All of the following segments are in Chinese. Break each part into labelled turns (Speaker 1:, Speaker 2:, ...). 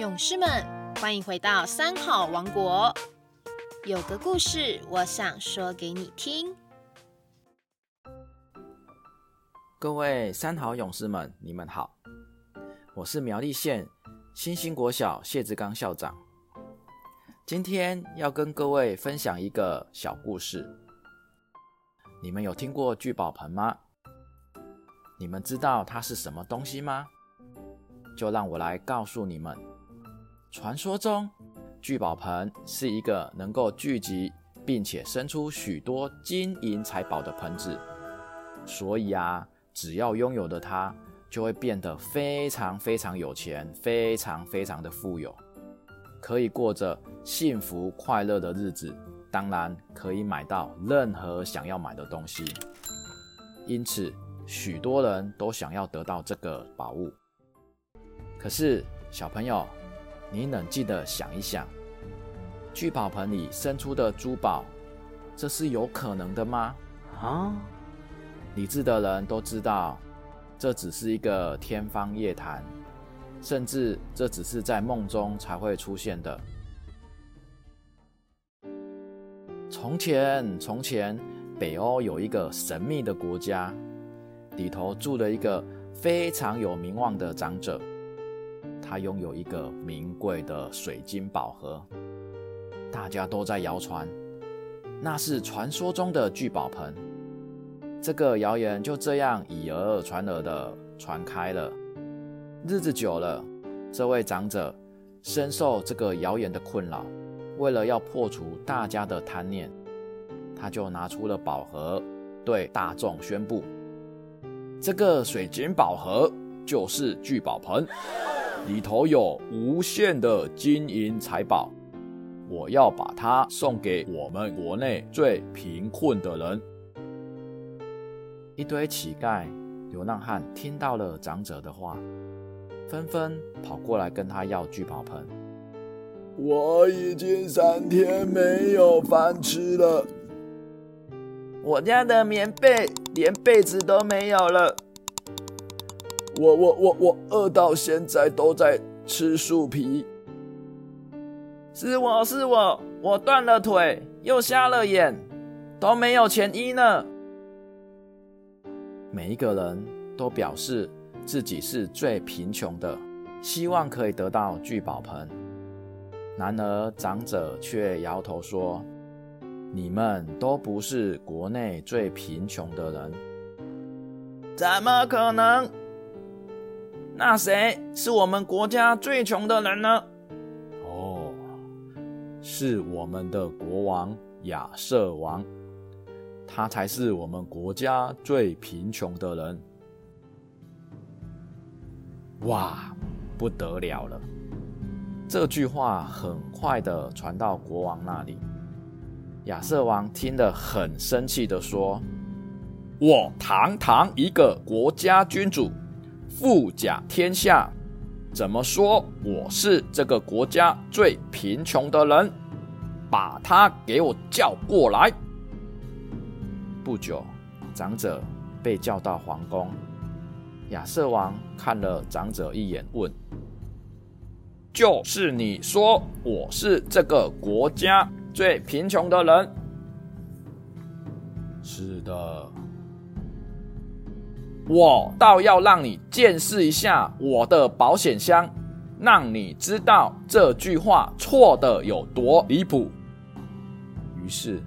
Speaker 1: 勇士们，欢迎回到三好王国。有个故事，我想说给你听。
Speaker 2: 各位三好勇士们，你们好，我是苗栗县新兴国小谢志刚校长。今天要跟各位分享一个小故事。你们有听过聚宝盆吗？你们知道它是什么东西吗？就让我来告诉你们。传说中，聚宝盆是一个能够聚集并且生出许多金银财宝的盆子，所以啊，只要拥有的它，就会变得非常非常有钱，非常非常的富有，可以过着幸福快乐的日子。当然，可以买到任何想要买的东西。因此，许多人都想要得到这个宝物。可是，小朋友，你冷静的想一想，聚宝盆里生出的珠宝，这是有可能的吗？啊？理智的人都知道，这只是一个天方夜谭，甚至这只是在梦中才会出现的。从前，从前，北欧有一个神秘的国家，里头住了一个非常有名望的长者。他拥有一个名贵的水晶宝盒，大家都在谣传，那是传说中的聚宝盆。这个谣言就这样以讹传讹的传开了。日子久了，这位长者深受这个谣言的困扰。为了要破除大家的贪念，他就拿出了宝盒，对大众宣布：“这个水晶宝盒就是聚宝盆，里头有无限的金银财宝。我要把它送给我们国内最贫困的人。”一堆乞丐、流浪汉听到了长者的话，纷纷跑过来跟他要聚宝盆。
Speaker 3: 我已经三天没有饭吃了，
Speaker 4: 我家的棉被连被子都没有了。
Speaker 3: 我我我我饿到现在都在吃树皮。
Speaker 4: 是我是我，我断了腿又瞎了眼，都没有钱医呢。
Speaker 2: 每一个人都表示自己是最贫穷的，希望可以得到聚宝盆。然而，长者却摇头说：“你们都不是国内最贫穷的人，
Speaker 4: 怎么可能？那谁是我们国家最穷的人呢？”“
Speaker 2: 哦，是我们的国王亚瑟王，他才是我们国家最贫穷的人。”哇，不得了了！这句话很快的传到国王那里，亚瑟王听得很生气的说：“我堂堂一个国家君主，富甲天下，怎么说我是这个国家最贫穷的人？把他给我叫过来！”不久，长者被叫到皇宫，亚瑟王看了长者一眼，问。就是你说我是这个国家最贫穷的人，
Speaker 3: 是的。
Speaker 4: 我倒要让你见识一下我的保险箱，让你知道这句话错的有多离谱。
Speaker 2: 于是，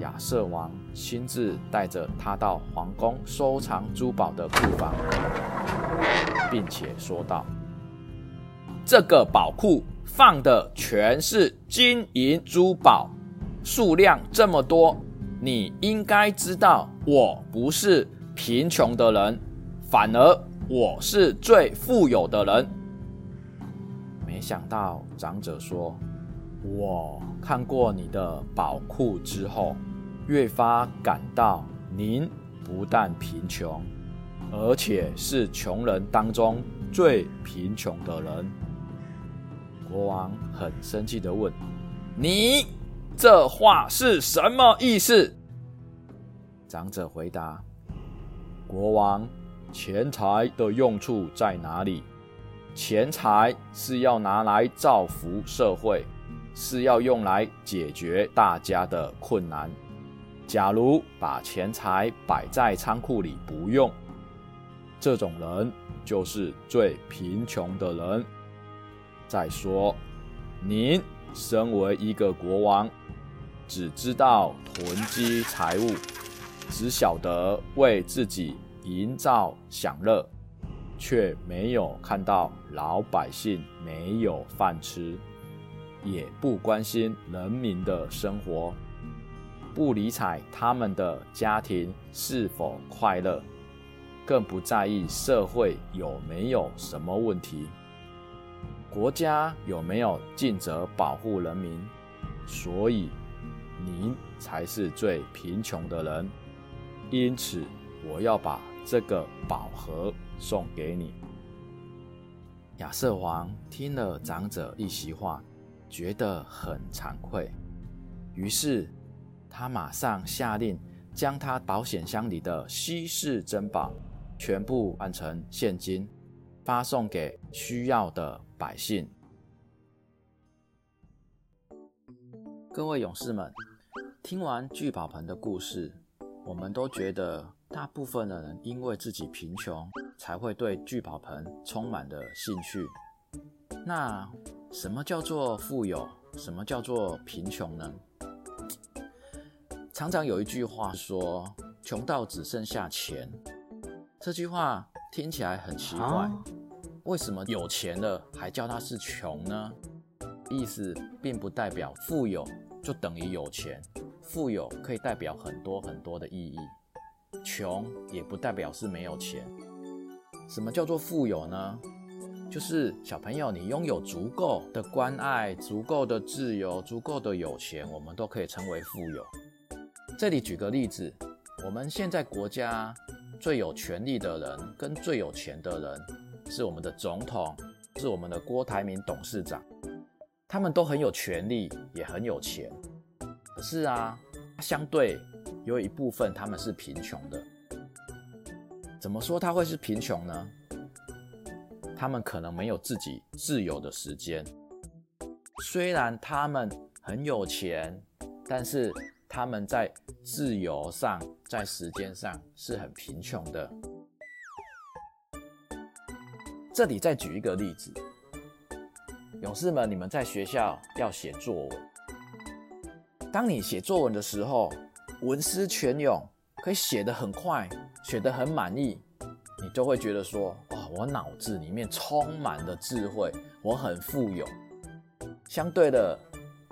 Speaker 2: 亚瑟王亲自带着他到皇宫收藏珠宝的库房，并且说道。
Speaker 4: 这个宝库放的全是金银珠宝，数量这么多，你应该知道，我不是贫穷的人，反而我是最富有的人。
Speaker 2: 没想到长者说：“我看过你的宝库之后，越发感到您不但贫穷，而且是穷人当中最贫穷的人。”国王很生气的问：“
Speaker 4: 你这话是什么意思？”
Speaker 2: 长者回答：“国王，钱财的用处在哪里？钱财是要拿来造福社会，是要用来解决大家的困难。假如把钱财摆在仓库里不用，这种人就是最贫穷的人。再说，您身为一个国王，只知道囤积财物，只晓得为自己营造享乐，却没有看到老百姓没有饭吃，也不关心人民的生活。不理睬他们的家庭是否快乐，更不在意社会有没有什么问题，国家有没有尽责保护人民，所以您才是最贫穷的人。因此，我要把这个宝盒送给你。亚瑟王听了长者一席话，觉得很惭愧，于是。他马上下令，将他保险箱里的稀世珍宝全部换成现金，发送给需要的百姓。各位勇士们，听完聚宝盆的故事，我们都觉得大部分的人因为自己贫穷，才会对聚宝盆充满了兴趣。那什么叫做富有？什么叫做贫穷呢？常常有一句话说：“穷到只剩下钱。”这句话听起来很奇怪，为什么有钱了还叫他是穷呢？意思并不代表富有就等于有钱，富有可以代表很多很多的意义，穷也不代表是没有钱。什么叫做富有呢？就是小朋友，你拥有足够的关爱、足够的自由、足够的有钱，我们都可以称为富有。这里举个例子，我们现在国家最有权力的人跟最有钱的人是我们的总统，是我们的郭台铭董事长，他们都很有权力，也很有钱。是啊，相对有一部分他们是贫穷的。怎么说他会是贫穷呢？他们可能没有自己自由的时间。虽然他们很有钱，但是。他们在自由上，在时间上是很贫穷的。这里再举一个例子，勇士们，你们在学校要写作文。当你写作文的时候，文思泉涌，可以写得很快，写得很满意，你就会觉得说：哇，我脑子里面充满了智慧，我很富有。相对的。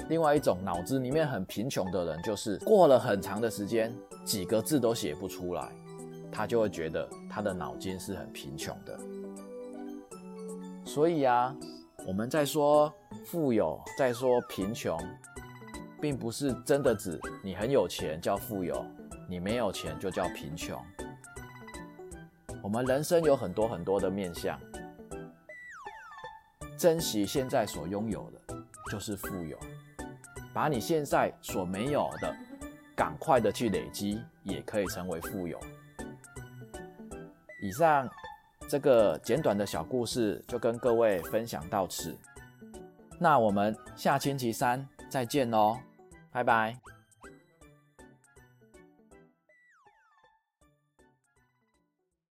Speaker 2: 另外一种脑子里面很贫穷的人，就是过了很长的时间，几个字都写不出来，他就会觉得他的脑筋是很贫穷的。所以啊，我们在说富有，在说贫穷，并不是真的指你很有钱叫富有，你没有钱就叫贫穷。我们人生有很多很多的面相，珍惜现在所拥有的，就是富有。把你现在所没有的，赶快的去累积，也可以成为富有。以上这个简短的小故事就跟各位分享到此，那我们下星期三再见喽，拜拜。